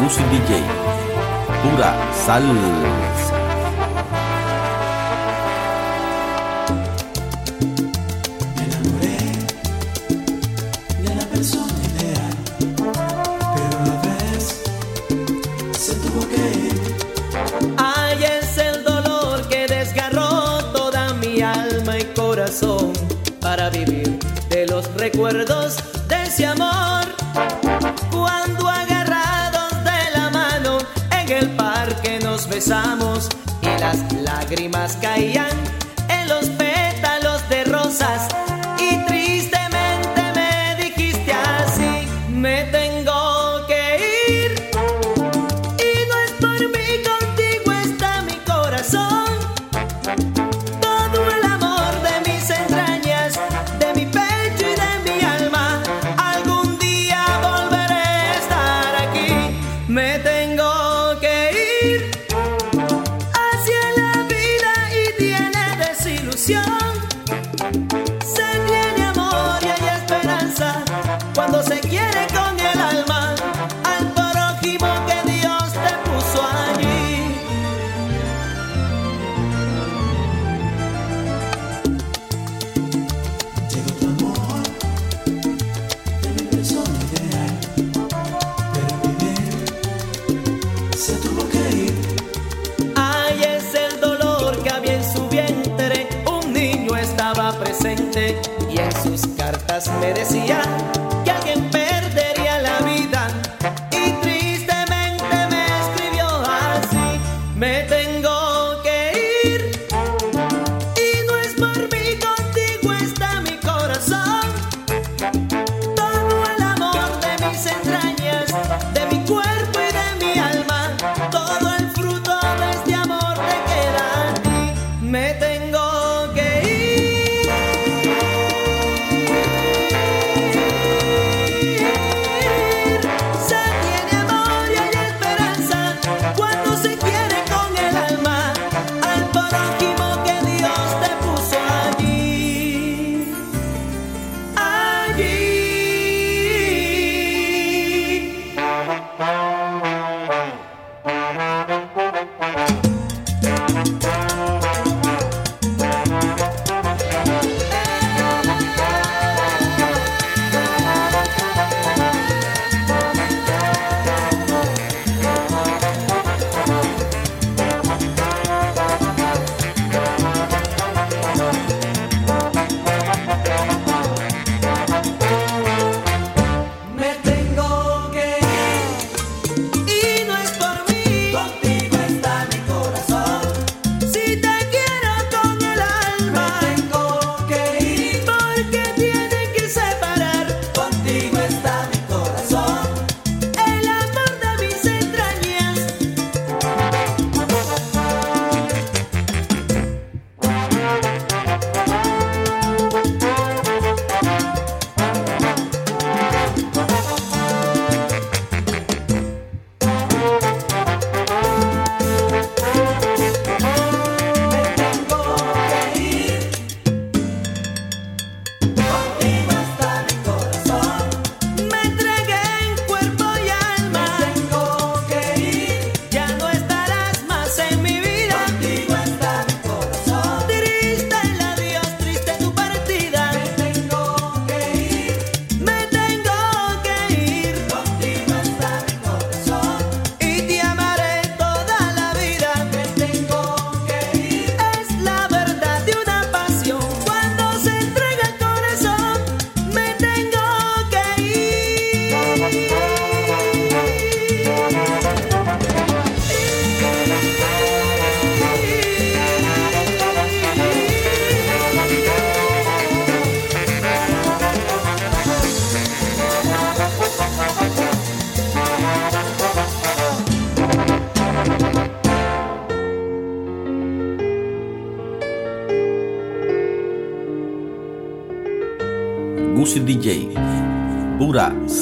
Music DJ. Pura salsa. Me enamoré de la persona ideal, pero a la vez se tuvo que ir. Ay, es el dolor que desgarró toda mi alma y corazón para vivir de los recuerdos de ese amor. besamos y las lágrimas caían en los pétalos de rosas. Y tristemente me dijiste así, me tengo que ir. Y no es por mí, contigo está mi corazón. Todo el amor de mis entrañas, de mi pecho y de mi alma. Algún día volveré a estar aquí. Me se tuvo que ir. Ay, es el dolor que había en su vientre. Un niño estaba presente y en sus cartas me decía.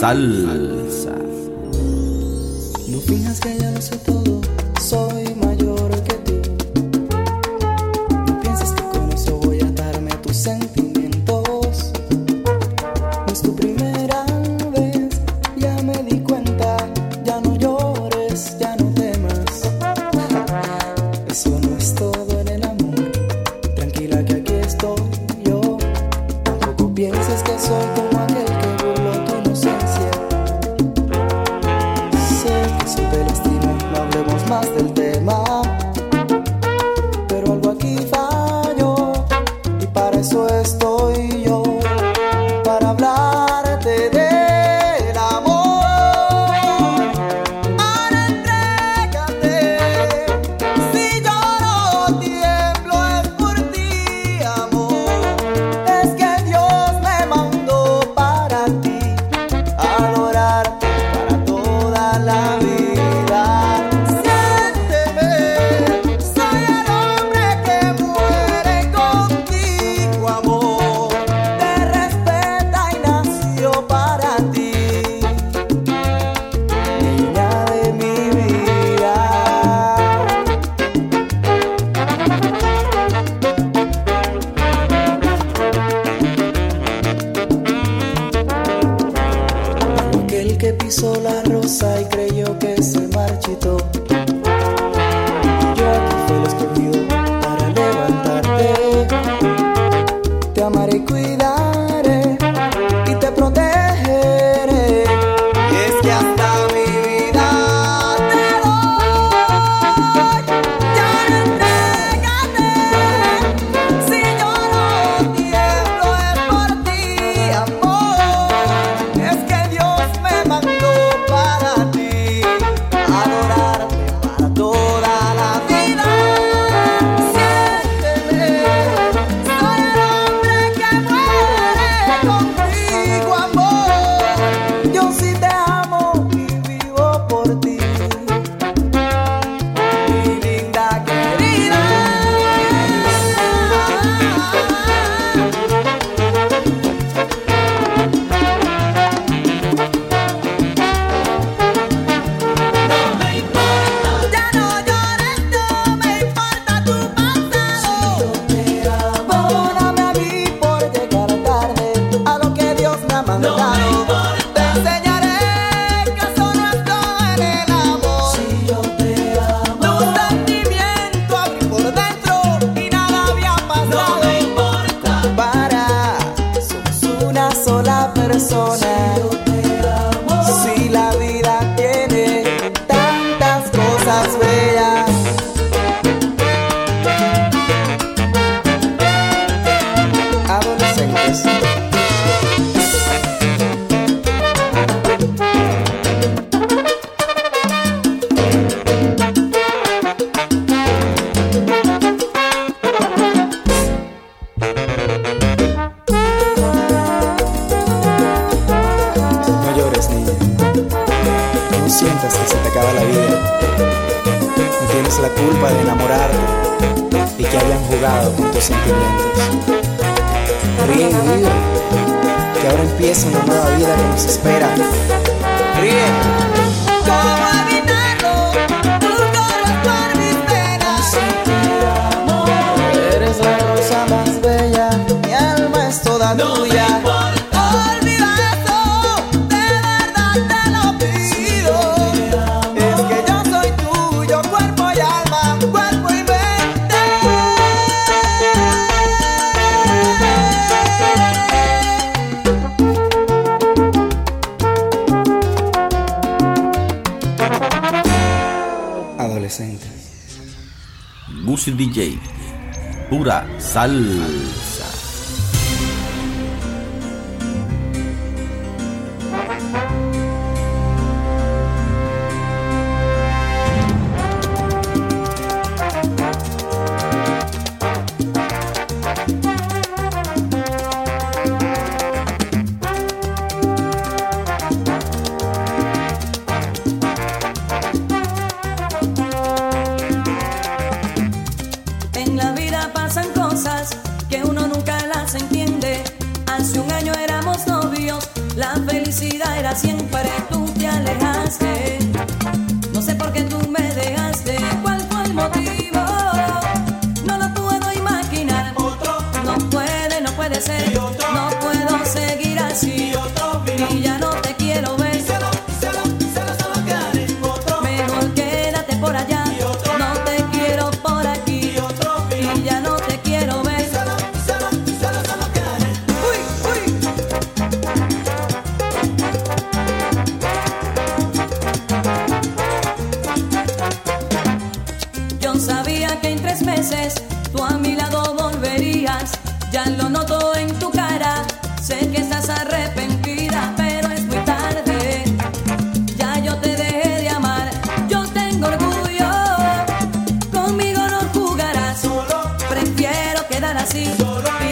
salsa. No fijas que ya lo sé todo. adolescentes. Music DJ, pura sal. era siempre tú te alejaste. Así. Y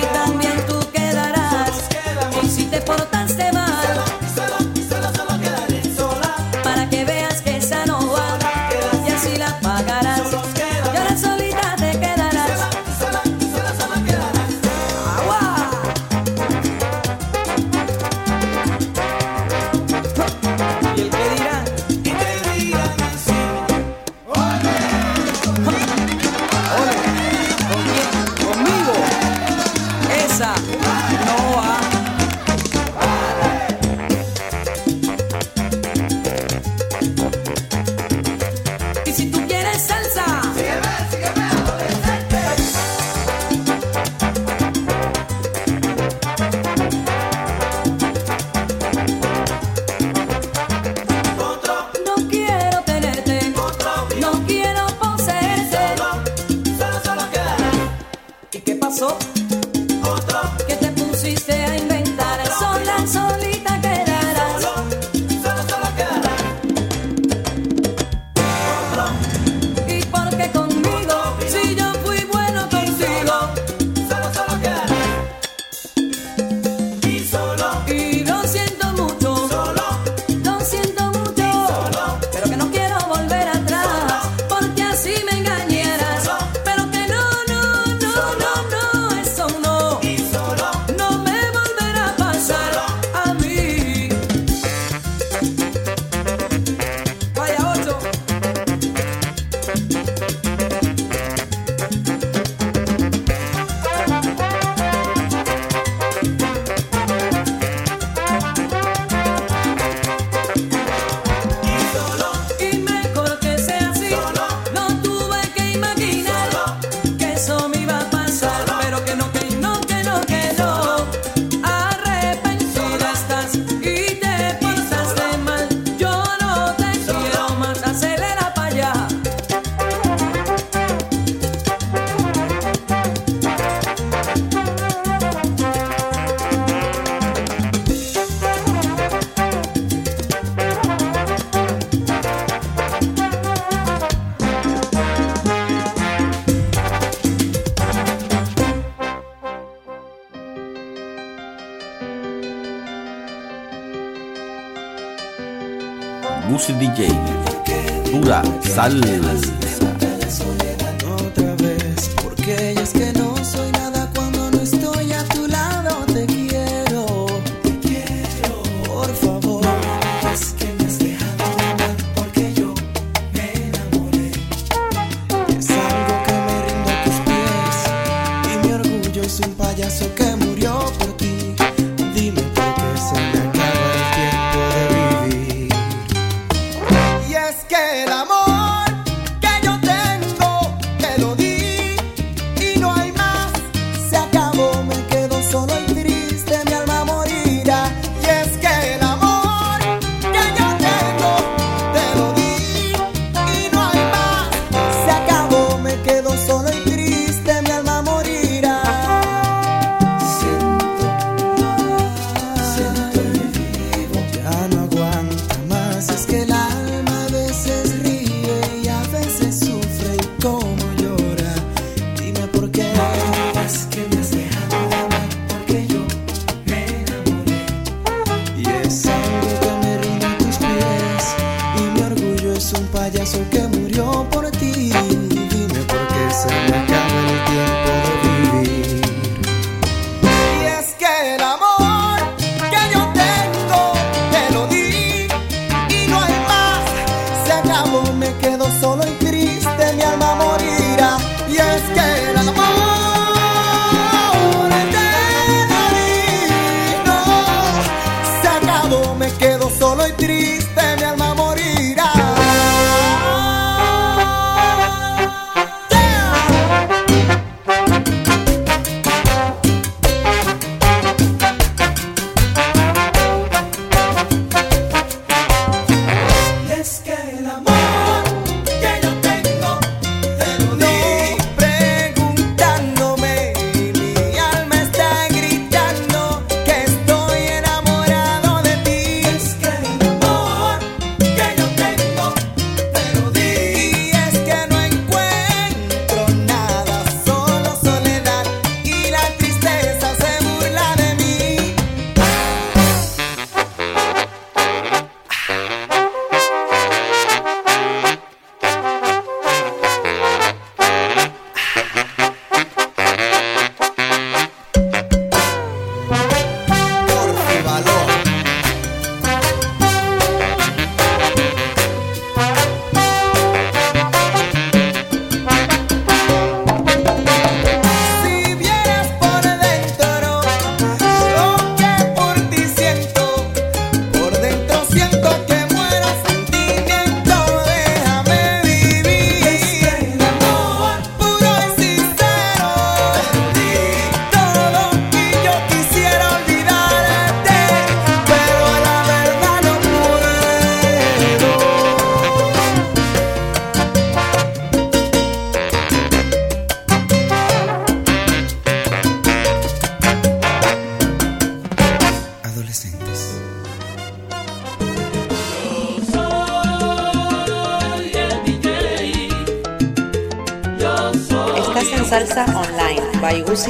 Pura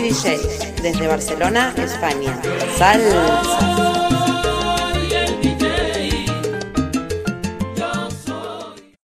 DJ desde Barcelona, España. Salsa.